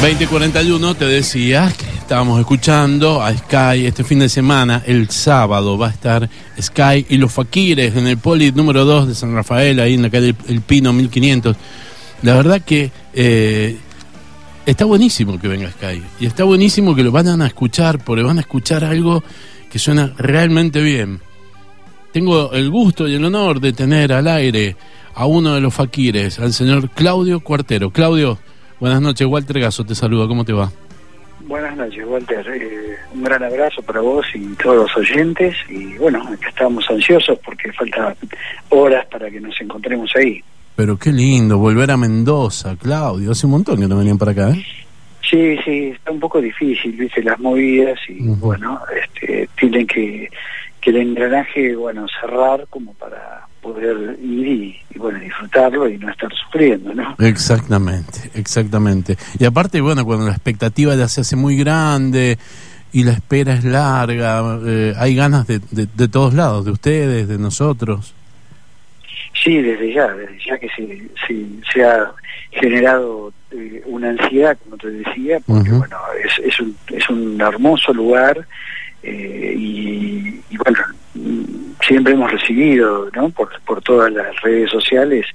2041 te decía que estábamos escuchando a Sky este fin de semana, el sábado va a estar Sky y los Faquires en el Poli número 2 de San Rafael, ahí en la calle El Pino 1500. La verdad que eh, está buenísimo que venga Sky y está buenísimo que lo vayan a escuchar porque van a escuchar algo que suena realmente bien. Tengo el gusto y el honor de tener al aire a uno de los Faquires, al señor Claudio Cuartero. Claudio, Buenas noches, Walter Gaso te saluda, ¿cómo te va? Buenas noches, Walter. Eh, un gran abrazo para vos y todos los oyentes. Y bueno, acá estamos ansiosos porque faltan horas para que nos encontremos ahí. Pero qué lindo, volver a Mendoza, Claudio. Hace un montón que no venían para acá, ¿eh? Sí, sí, está un poco difícil, viste, las movidas y bueno, este, tienen que, que el engranaje, bueno, cerrar como para poder ir y, bueno, disfrutarlo y no estar sufriendo, ¿no? Exactamente, exactamente. Y aparte, bueno, cuando la expectativa ya se hace muy grande y la espera es larga, eh, hay ganas de, de, todos lados, de ustedes, de nosotros. Sí, desde ya, desde ya que se, se, ha generado eh, una ansiedad, como te decía, porque bueno, es, es, un, es un hermoso lugar eh, y, y bueno, siempre hemos recibido, ¿no? Por, por todas las redes sociales,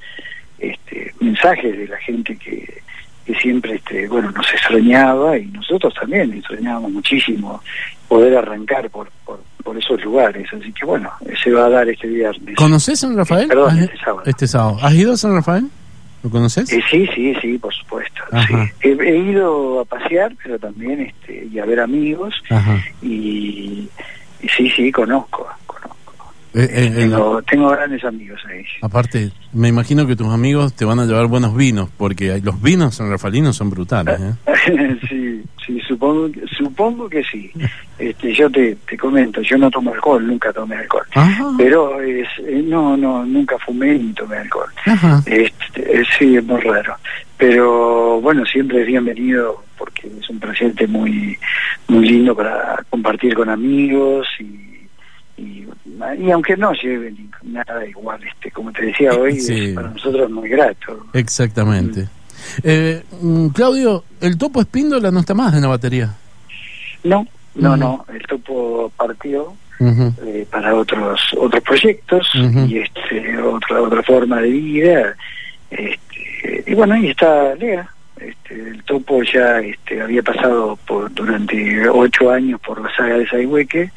este, mensajes de la gente que, que siempre, este, bueno, nos extrañaba y nosotros también extrañábamos muchísimo poder arrancar por, por, esos lugares. Así que bueno, se va a dar este viernes. ¿Conoces San Rafael? Perdón, este sábado. Este sábado. ¿Has ido a San Rafael? ¿Lo conoces? Eh, sí, sí, sí, por supuesto. He, he, ido a pasear, pero también este, y a ver amigos. Y, y sí, sí, conozco. Eh, eh, tengo, tengo, grandes amigos ahí. Aparte, me imagino que tus amigos te van a llevar buenos vinos, porque los vinos sanrafalinos son brutales. ¿eh? sí, sí, supongo, supongo que sí. Este, yo te, te comento, yo no tomo alcohol, nunca tomé alcohol. Pero es, eh, no, no, nunca fumé ni tomé alcohol. Este, sí, es muy raro. Pero bueno, siempre es bienvenido porque es un presente muy, muy lindo para compartir con amigos y y, y aunque no lleven nada igual, este como te decía hoy, para nosotros muy grato. Exactamente. Mm. Eh, mm, Claudio, ¿el topo Espíndola no está más en la batería? No, no, mm. no, el topo partió eh, para otros otros proyectos y este otra otra forma de vida. Este, y bueno, ahí está Lea, este, el topo ya este, había pasado por, durante ocho años por la saga de Saihueque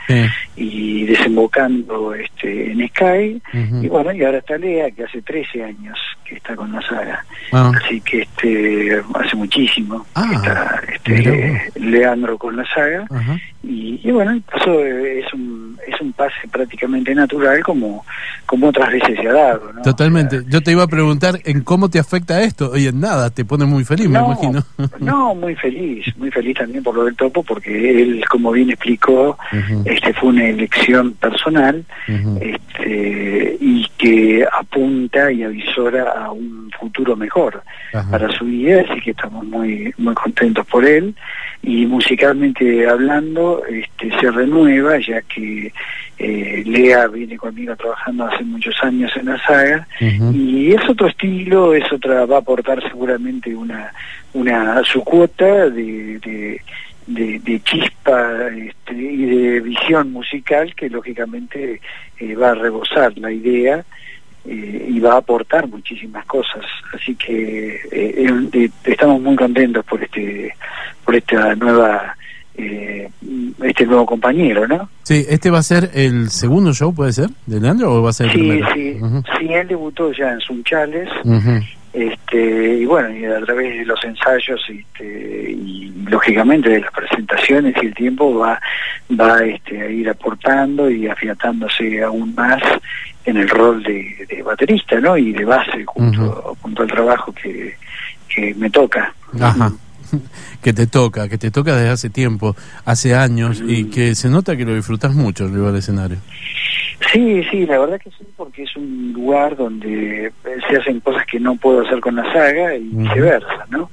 y desembocando este, en Sky. Y bueno, y ahora está Lea, que hace 13 años que está con la saga. Ah. Así que este, hace muchísimo que ah, está este, Leandro con la saga. Y, bueno, eso es un, es un pase prácticamente natural como, como otras veces se ha dado. Totalmente. Yo te iba a preguntar en cómo te afecta esto y en nada, te pone muy feliz no, me imagino. No, muy feliz, muy feliz también por lo del topo, porque él, como bien explicó, este fue una elección personal este, y que apunta y avisora a un futuro mejor para su vida, así que estamos muy muy contentos por él. Y musicalmente hablando este, se renueva ya que eh, Lea viene conmigo trabajando hace muchos años en la saga y es otro estilo, es otra, va a aportar seguramente una, una su cuota de, de, chispa este, y de visión musical que lógicamente eh, va a rebosar la idea eh, y va a aportar muchísimas cosas así que estamos muy contentos por este por esta nueva eh, este nuevo compañero, ¿no? Sí, este va a ser el segundo show, ¿puede ser? ¿De Leandro o va a ser el sí, primero? Sí, sí, él debutó ya en Sunchales, este, y bueno, y a través de los ensayos este, y lógicamente de las presentaciones y el tiempo va, va este, a ir aportando y afiatándose aún más en el rol de, baterista, ¿no? Y de base junto, junto al trabajo que, que me toca. Ajá. que te toca, que te toca desde hace tiempo, hace años, y que se nota que lo disfrutas mucho del escenario. Sí, sí, la verdad que sí, porque es un lugar donde se hacen cosas que no puedo hacer con la saga y viceversa, ¿no?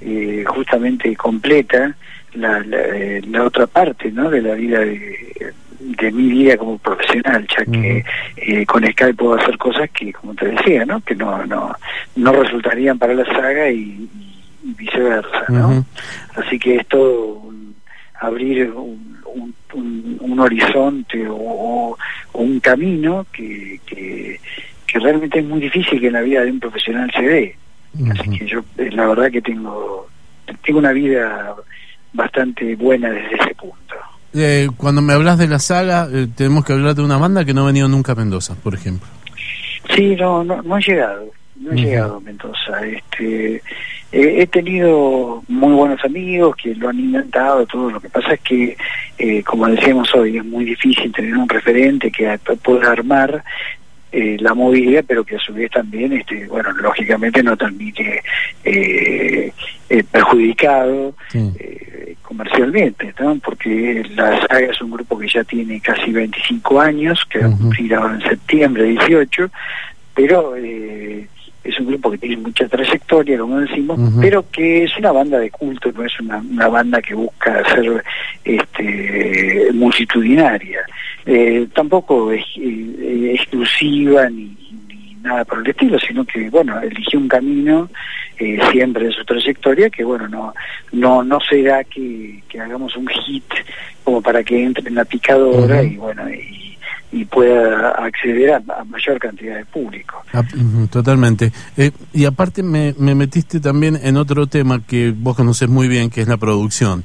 Eh, justamente completa la, eh, la, otra parte, ¿no? De la vida de, de mi vida como profesional, ya que eh, con Skype puedo hacer cosas que, como te decía, ¿no? Que no, no, no resultarían para la saga y y viceversa, ¿no? Así que es todo abrir un, un, horizonte o, un camino que, que, realmente es muy difícil que en la vida de un profesional se dé. Así que yo, eh, la verdad que tengo, tengo una vida bastante buena desde ese punto. Eh, cuando me hablas de la saga, eh, tenemos que hablar de una banda que no ha venido nunca a Mendoza, por ejemplo. Sí, no, no, no he llegado, no he llegado a Mendoza. Este, he tenido muy buenos amigos que lo han inventado, todo. Lo que pasa es que, eh, como decíamos hoy, es muy difícil tener un referente que pueda armar eh, la movilidad, pero que a su vez también, este, bueno, lógicamente no termine eh, eh perjudicado eh, comercialmente, ¿no? Porque la saga es un grupo que ya tiene casi 25 años, que uh -huh. en septiembre 18, pero es un grupo que tiene mucha trayectoria, como decimos, pero que es una banda de culto, no es una, una banda que busca ser este, multitudinaria. Eh, tampoco es eh, exclusiva ni, nada por el estilo, sino que, bueno, eligió un camino eh, siempre en su trayectoria que, bueno, no no no será que, que hagamos un hit como para que entre en la picadora y, bueno, y, y pueda acceder a, mayor cantidad de público. Ah, totalmente. y aparte me, me metiste también en otro tema que vos conoces muy bien, que es la producción.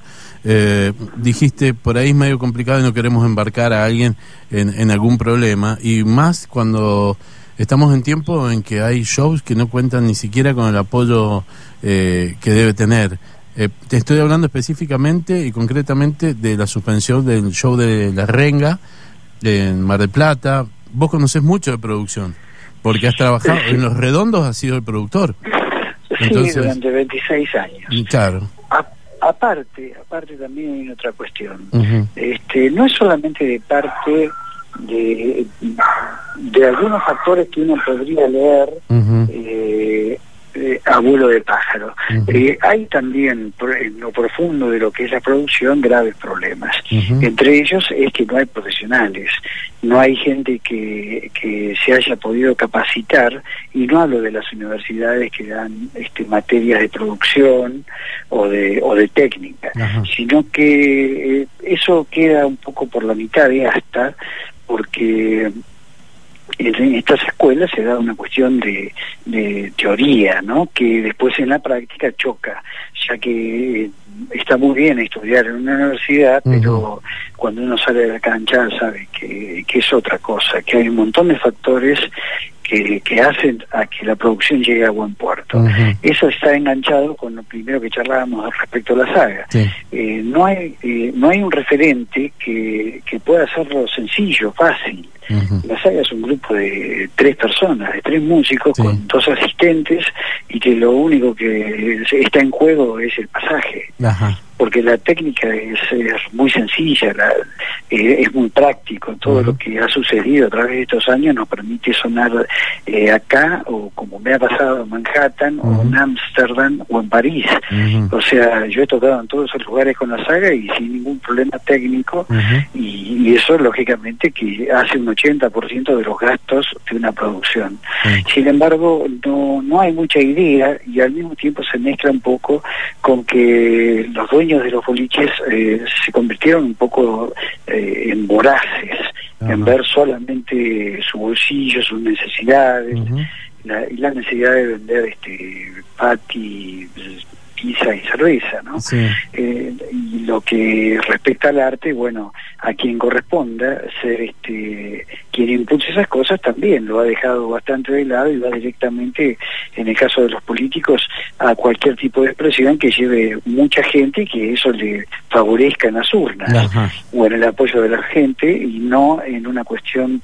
Eh, dijiste, por ahí es medio complicado y no queremos embarcar a alguien en, algún problema, y más cuando estamos en tiempo en que hay shows que no cuentan ni siquiera con el apoyo eh, que debe tener. Eh, te estoy hablando específicamente y concretamente de la suspensión del show de La Renga en Mar del Plata. Vos conocés mucho de producción, porque has trabajado en Los Redondos, has sido el productor. sí, durante 26 años. Claro aparte, aparte también hay otra cuestión. este, no es solamente de parte de, de algunos factores que uno podría leer eh, eh, abuelo de pájaro. Eh, hay también en lo profundo de lo que es la producción graves problemas. Entre ellos es que no hay profesionales, no hay gente que, que se haya podido capacitar, y no hablo de las universidades que dan este, materias de producción o de, o de técnica, sino que eh, eso queda un poco por la mitad de hasta, porque en estas escuelas se da una cuestión de, de teoría, ¿no? Que después en la práctica choca, ya que está muy bien estudiar en una universidad, pero cuando uno sale de la cancha sabe que, que es otra cosa, que hay un montón de factores que, que hacen a que la producción llegue a buen puerto. Eso está enganchado con lo primero que charlábamos respecto a la saga. Eh, no hay eh, no hay un referente que, que pueda hacerlo sencillo, fácil. La saga es un grupo de tres personas, de tres músicos con dos asistentes y que lo único que está en juego es el pasaje. Porque la técnica es, muy sencilla, eh, es muy práctico. Todo lo que ha sucedido a través de estos años nos permite sonar eh, acá o como me ha pasado en Manhattan o en Ámsterdam o en París. O sea, yo he tocado en todos esos lugares con la saga y sin ningún problema técnico y, y, eso lógicamente que hace un 80% de los gastos de una producción. Sin embargo, no, no hay mucha idea y al mismo tiempo se mezcla un poco con que los dueños de los boliches eh, se convirtieron un poco eh, en voraces, en ver solamente su bolsillo, sus necesidades. La, y la necesidad de vender este pati pizza y cerveza, ¿no? Eh, y lo que respecta al arte, bueno, a quien corresponda ser este quien impulse esas cosas también lo ha dejado bastante de lado y va directamente, en el caso de los políticos, a cualquier tipo de expresión que lleve mucha gente y que eso le favorezca en las urnas. O en el apoyo de la gente y no en una cuestión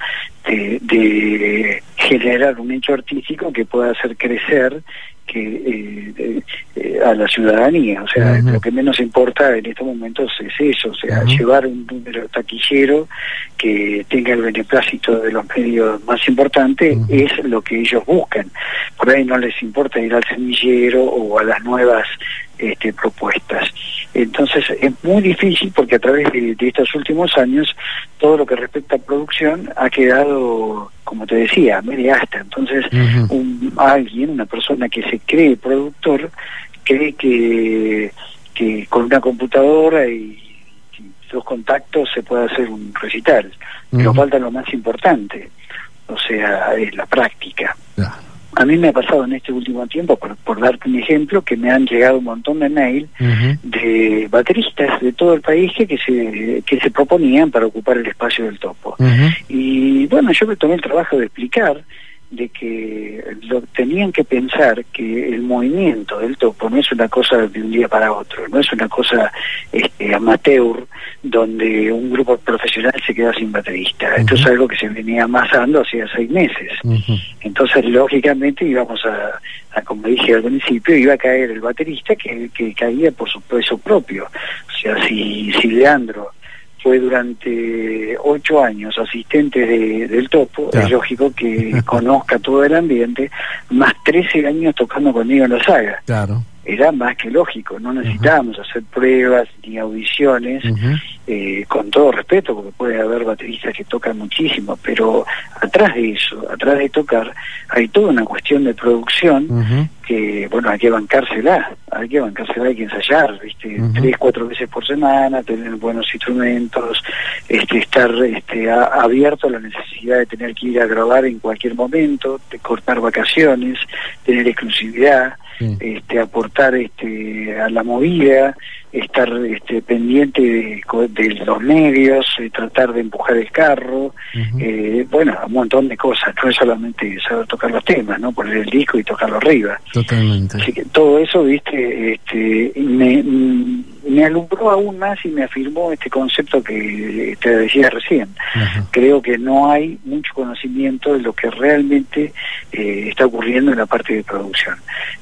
de, de generar un hecho artístico que pueda hacer crecer que eh, eh, a la ciudadanía. O sea, lo que menos importa en estos momentos es eso, o sea, llevar un número taquillero que tenga el beneplácito de los medios más importantes es lo que ellos buscan. Por ahí no les importa ir al semillero o a las nuevas este, propuestas. Entonces es muy difícil porque a través de, estos últimos años todo lo que respecta a producción ha quedado, como te decía, media hasta. Entonces un, alguien, una persona que se cree productor, cree que, que con una computadora y, dos contactos se puede hacer un recital. Pero falta lo más importante, o sea, es la práctica. A mí me ha pasado en este último tiempo, por, darte un ejemplo, que me han llegado un montón de mail de bateristas de todo el país que, que, se, que se proponían para ocupar el espacio del topo. Y bueno, yo me tomé el trabajo de explicar de que lo, tenían que pensar que el movimiento del topo no es una cosa de un día para otro, no es una cosa este, amateur donde un grupo profesional se queda sin baterista. Esto es algo que se venía amasando hacía seis meses. Entonces, lógicamente, íbamos a, como dije al principio, iba a caer el baterista que, que caía por su peso propio. O sea, si, si Leandro fue durante ocho años asistente de, del Topo, es lógico que conozca todo el ambiente, más trece años tocando conmigo en la saga. Claro. Era más que lógico, no necesitábamos hacer pruebas ni audiciones, eh, con todo respeto, porque puede haber bateristas que tocan muchísimo, pero atrás de eso, atrás de tocar, hay toda una cuestión de producción que, bueno, hay que bancársela, hay que bancársela, hay que ensayar, ¿viste? Tres, cuatro veces por semana, tener buenos instrumentos, este, estar este, abierto a la necesidad de tener que ir a grabar en cualquier momento, de cortar vacaciones, tener exclusividad este, aportar este, a la movida, estar este, pendiente de, los medios, eh, tratar de empujar el carro, eh, bueno, un montón de cosas, no es solamente saber tocar los temas, ¿no? Poner el disco y tocarlo arriba. Totalmente. Así que todo eso, viste, este, me, me alumbró aún más y me afirmó este concepto que te decía recién. Creo que no hay mucho conocimiento de lo que realmente eh, está ocurriendo en la parte de producción.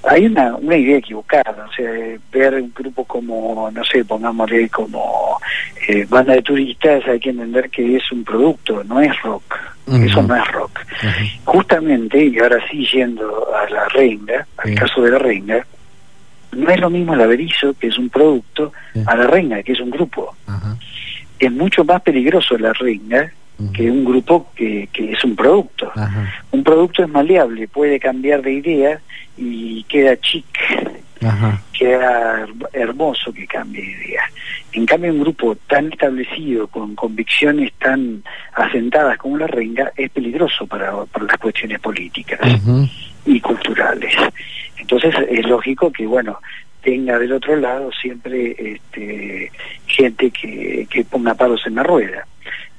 Hay una, una idea equivocada, o sea, ver un grupo como no sé, pongámosle como eh, banda de turistas, hay que entender que es un producto, no es rock. Eso no es rock. Justamente, y ahora sí yendo a la renga, al caso de la renga, no es lo mismo el averizo, que es un producto, a la renga, que es un grupo. Es mucho más peligroso la renga que un grupo que, que es un producto. Un producto es maleable, puede cambiar de idea y queda chic, queda hermoso que cambie de idea. En cambio, un grupo tan establecido, con convicciones tan asentadas como la Renga, es peligroso para, las cuestiones políticas y culturales. Entonces, es lógico que, bueno, tenga del otro lado siempre este, gente que, que ponga palos en la rueda.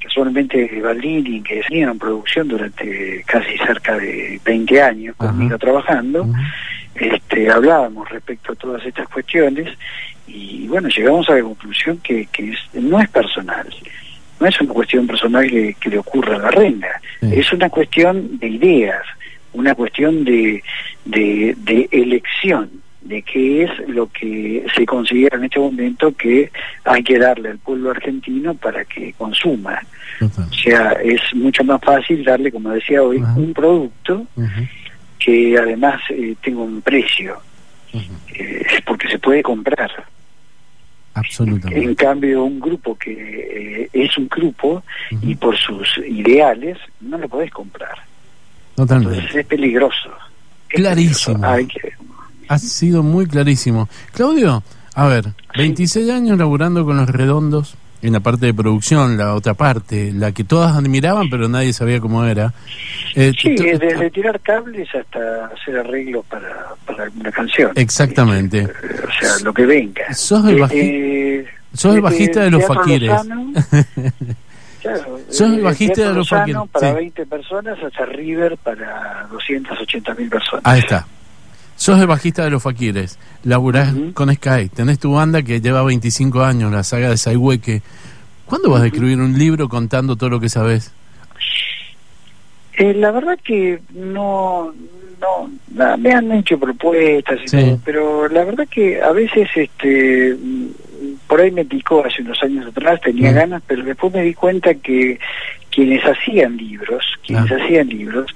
Casualmente Baldini, que en producción durante casi cerca de 20 años conmigo trabajando, este, hablábamos respecto a todas estas cuestiones y bueno, llegamos a la conclusión que, que no es personal, no es una cuestión personal que, le ocurra a la renda, es una cuestión de ideas, una cuestión de, de, de elección de qué es lo que se considera en este momento que hay que darle al pueblo argentino para que consuma. O sea, es mucho más fácil darle, como decía hoy, un producto que además eh, tenga un precio, eh, porque se puede comprar. Absolutamente. En cambio, un grupo que eh, es un grupo y por sus ideales no lo podés comprar. Totalmente. es peligroso. clarísimo. Ha sido muy clarísimo. Claudio, a ver, 26 años laburando con los redondos en la parte de producción, la otra parte, la que todas admiraban pero nadie sabía cómo era. Eh, sí, desde tirar cables hasta hacer arreglos para, para alguna canción. Exactamente. Eh, o sea, lo que venga. Sos el, eh, sos el bajista de los faquires. Claro, Sos el bajista de los faquires. Para 20 personas hasta River para 280 mil personas. Ahí está. Sos el bajista de los Faquires, laburás con Sky, tenés tu banda que lleva 25 años, la saga de Saihueque. ¿Cuándo vas a escribir un libro contando todo lo que sabes? Eh, la verdad que no, no, me han hecho propuestas y todo, pero la verdad que a veces este por ahí me picó hace unos años atrás, tenía ganas, pero después me di cuenta que quienes hacían libros, quienes ah. hacían libros,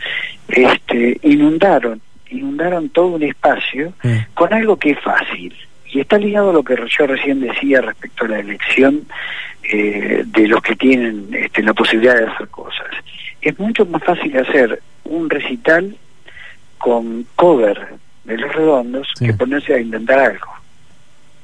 este, inundaron inundaron todo un espacio con algo que es fácil. Y está ligado a lo que yo recién decía respecto a la elección eh, de los que tienen este, la posibilidad de hacer cosas. Es mucho más fácil hacer un recital con cover de los redondos que ponerse a intentar algo.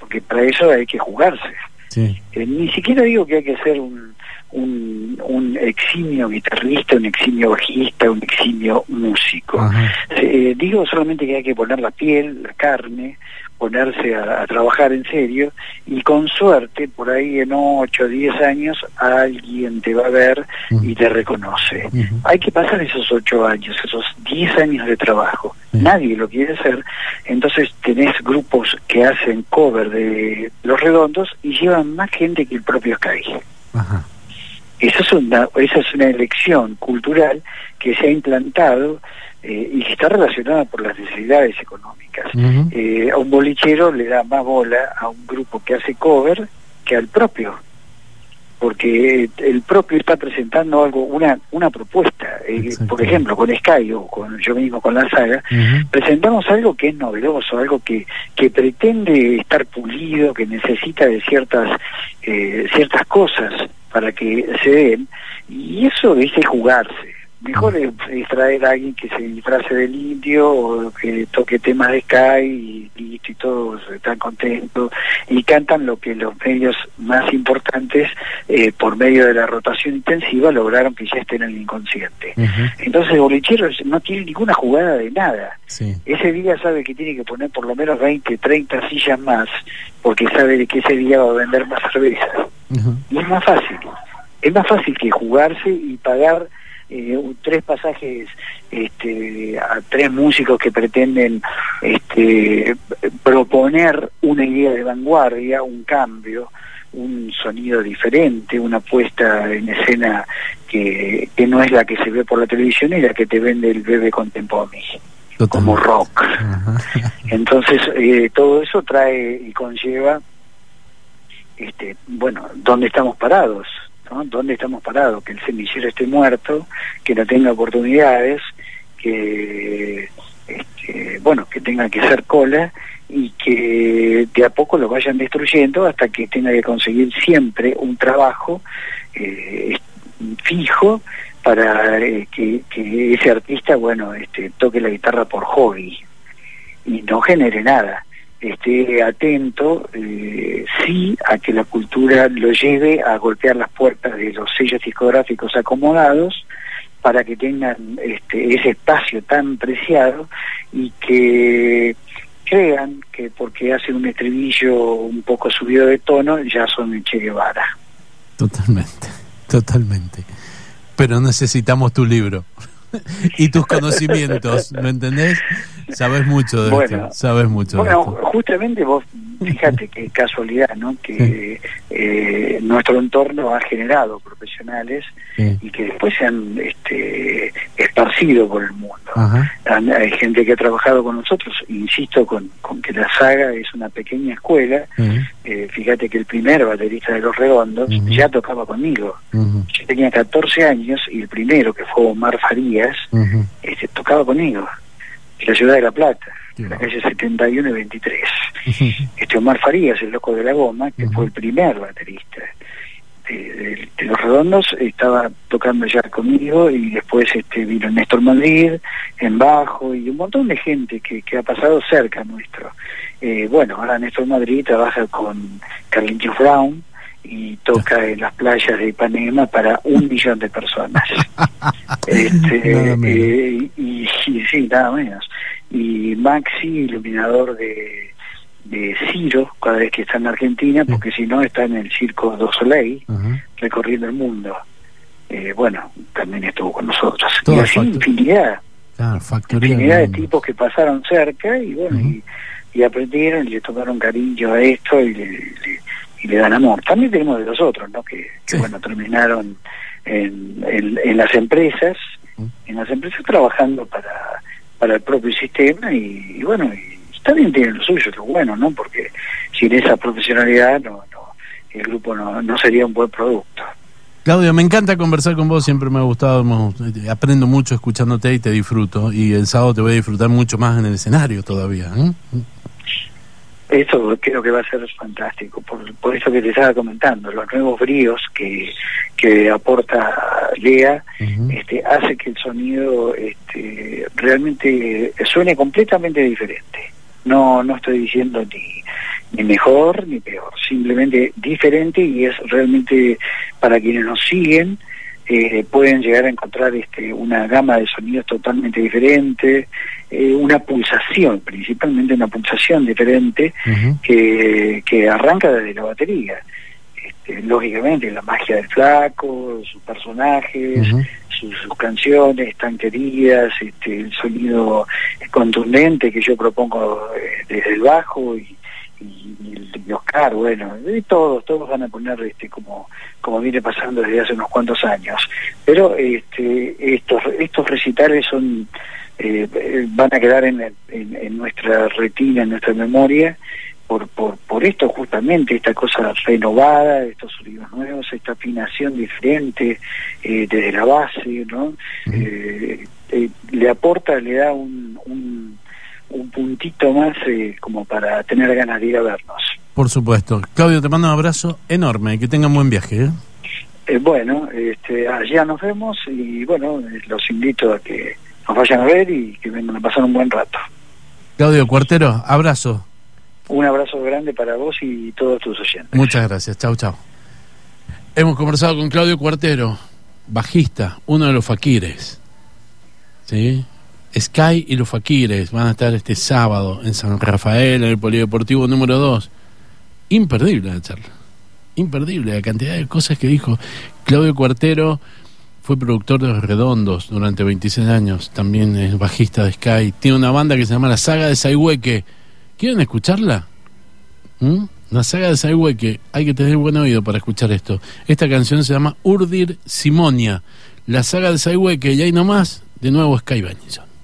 Porque para eso hay que jugarse. Eh, ni siquiera digo que hay que ser un, un, eximio guitarrista, un eximio bajista, un eximio músico. Eh, digo solamente que hay que poner la piel, la carne, ponerse a, trabajar en serio y con suerte, por ahí en 8 o 10 años, alguien te va a ver y te reconoce. Hay que pasar esos 8 años, esos 10 años de trabajo. Nadie lo quiere hacer, entonces tenés grupos que hacen cover de Los Redondos y llevan más gente que el propio Sky. Esa es, una, esa es una elección cultural que se ha implantado eh, y que está relacionada por las necesidades económicas. Eh, a un bolichero le da más bola a un grupo que hace cover que al propio porque el propio está presentando algo, una, una propuesta. Eh, por ejemplo, con Sky o con yo mismo con la saga, presentamos algo que es novedoso, algo que, que pretende estar pulido, que necesita de ciertas, eh, ciertas cosas para que se den, y eso es jugarse mejor es, traer a alguien que se disfrace del indio o que toque temas de Sky y, y todos están contentos y cantan lo que los medios más importantes eh, por medio de la rotación intensiva lograron que ya estén en el inconsciente. Entonces el bolichero no tiene ninguna jugada de nada. Ese día sabe que tiene que poner por lo menos 20, 30 sillas más porque sabe que ese día va a vender más cerveza. Y es más fácil. Es más fácil que jugarse y pagar eh, tres pasajes este, a tres músicos que pretenden este, proponer una idea de vanguardia, un cambio, un sonido diferente, una puesta en escena que, que no es la que se ve por la televisión y la que te vende el bebé contemporáneo como rock. Entonces, eh, todo eso trae y conlleva, este, bueno, ¿dónde estamos parados? ¿Dónde estamos parados? Que el semillero esté muerto, que no tenga oportunidades, que este, bueno, que tenga que ser cola y que de a poco lo vayan destruyendo hasta que tenga que conseguir siempre un trabajo eh, fijo para eh, que, que, ese artista, bueno, este, toque la guitarra por hobby y no genere nada esté atento, eh, sí, a que la cultura lo lleve a golpear las puertas de los sellos discográficos acomodados para que tengan este, ese espacio tan preciado y que crean que porque hacen un estribillo un poco subido de tono ya son Che Guevara. Totalmente, totalmente. Pero necesitamos tu libro y tus conocimientos, ¿me entendés? Sabes mucho de esto, sabes mucho bueno, justamente vos, fíjate qué casualidad, ¿no? Que eh, nuestro entorno ha generado profesionales y que después se han este, esparcido por el mundo. Hay gente que ha trabajado con nosotros, insisto con, con que la saga es una pequeña escuela. Eh, fíjate que el primer baterista de Los Redondos ya tocaba conmigo. Yo tenía 14 años y el primero, que fue Omar Farías, este, tocaba conmigo la ciudad de La Plata, en la calle 71 y 23. Este Omar Farías, el loco de la goma, que fue el primer baterista de, Los Redondos, estaba tocando ya conmigo y después este vino Néstor Madrid en bajo y un montón de gente que, que ha pasado cerca nuestro. Eh, bueno, ahora Néstor Madrid trabaja con Carlitos Brown, y toca en las playas de Ipanema para un millón de personas. este, eh, y, sí, nada menos. Y Maxi, iluminador de, de Ciro, cada vez que está en Argentina, porque si no está en el Circo do Soleil, recorriendo el mundo. Eh, bueno, también estuvo con nosotros. y así infinidad. infinidad de tipos que pasaron cerca y bueno, y, y, aprendieron y le tomaron cariño a esto y le y le dan amor. También tenemos de los otros, ¿no? Que, bueno, terminaron en, en, las empresas, en las empresas trabajando para, para el propio sistema y, bueno, y también tienen lo suyo, lo bueno, ¿no? Porque sin esa profesionalidad no, no el grupo no, no sería un buen producto. Claudio, me encanta conversar con vos, siempre me ha gustado, aprendo mucho escuchándote y te disfruto, y el sábado te voy a disfrutar mucho más en el escenario todavía. ¿eh? Eso creo que va a ser fantástico, por, por eso que te estaba comentando, los nuevos bríos que, que aporta Lea, este, hace que el sonido este, realmente suene completamente diferente. No, no estoy diciendo ni, ni mejor ni peor, simplemente diferente y es realmente para quienes nos siguen, eh, pueden llegar a encontrar este, una gama de sonidos totalmente diferente, eh, una pulsación, principalmente una pulsación diferente que, que arranca desde la batería. Este, lógicamente, la magia del flaco, sus personajes, sus, canciones están queridas, este, el sonido contundente que yo propongo eh, desde el bajo y y, Oscar, bueno, todos, todos van a poner este como, como viene pasando desde hace unos cuantos años. Pero este, estos, estos recitales son eh, van a quedar en, en, nuestra retina, en nuestra memoria, por, por, por esto justamente, esta cosa renovada, estos sonidos nuevos, esta afinación diferente eh, desde la base, ¿no? Eh, le aporta, le da un, un un puntito más eh, como para tener ganas de ir a vernos. Por supuesto. Claudio, te mando un abrazo enorme, que tengan buen viaje. ¿eh? Eh, bueno, este, allá nos vemos y bueno, los invito a que nos vayan a ver y que vengan a pasar un buen rato. Claudio Cuartero, abrazo. Un abrazo grande para vos y todos tus oyentes. Muchas gracias, chao, chao. Hemos conversado con Claudio Cuartero, bajista, uno de los faquires. ¿Sí? Sky y los Faquires van a estar este sábado en San Rafael, en el Polideportivo número 2. Imperdible la charla. Imperdible la cantidad de cosas que dijo. Claudio Cuartero fue productor de Los Redondos durante 26 años. También es bajista de Sky. Tiene una banda que se llama La Saga de Saihueque. ¿Quieren escucharla? ¿Mm? La saga de Saihueque. Hay que tener buen oído para escuchar esto. Esta canción se llama Urdir Simonia. La saga de Saihueque. Y ahí nomás, de nuevo Sky Benison.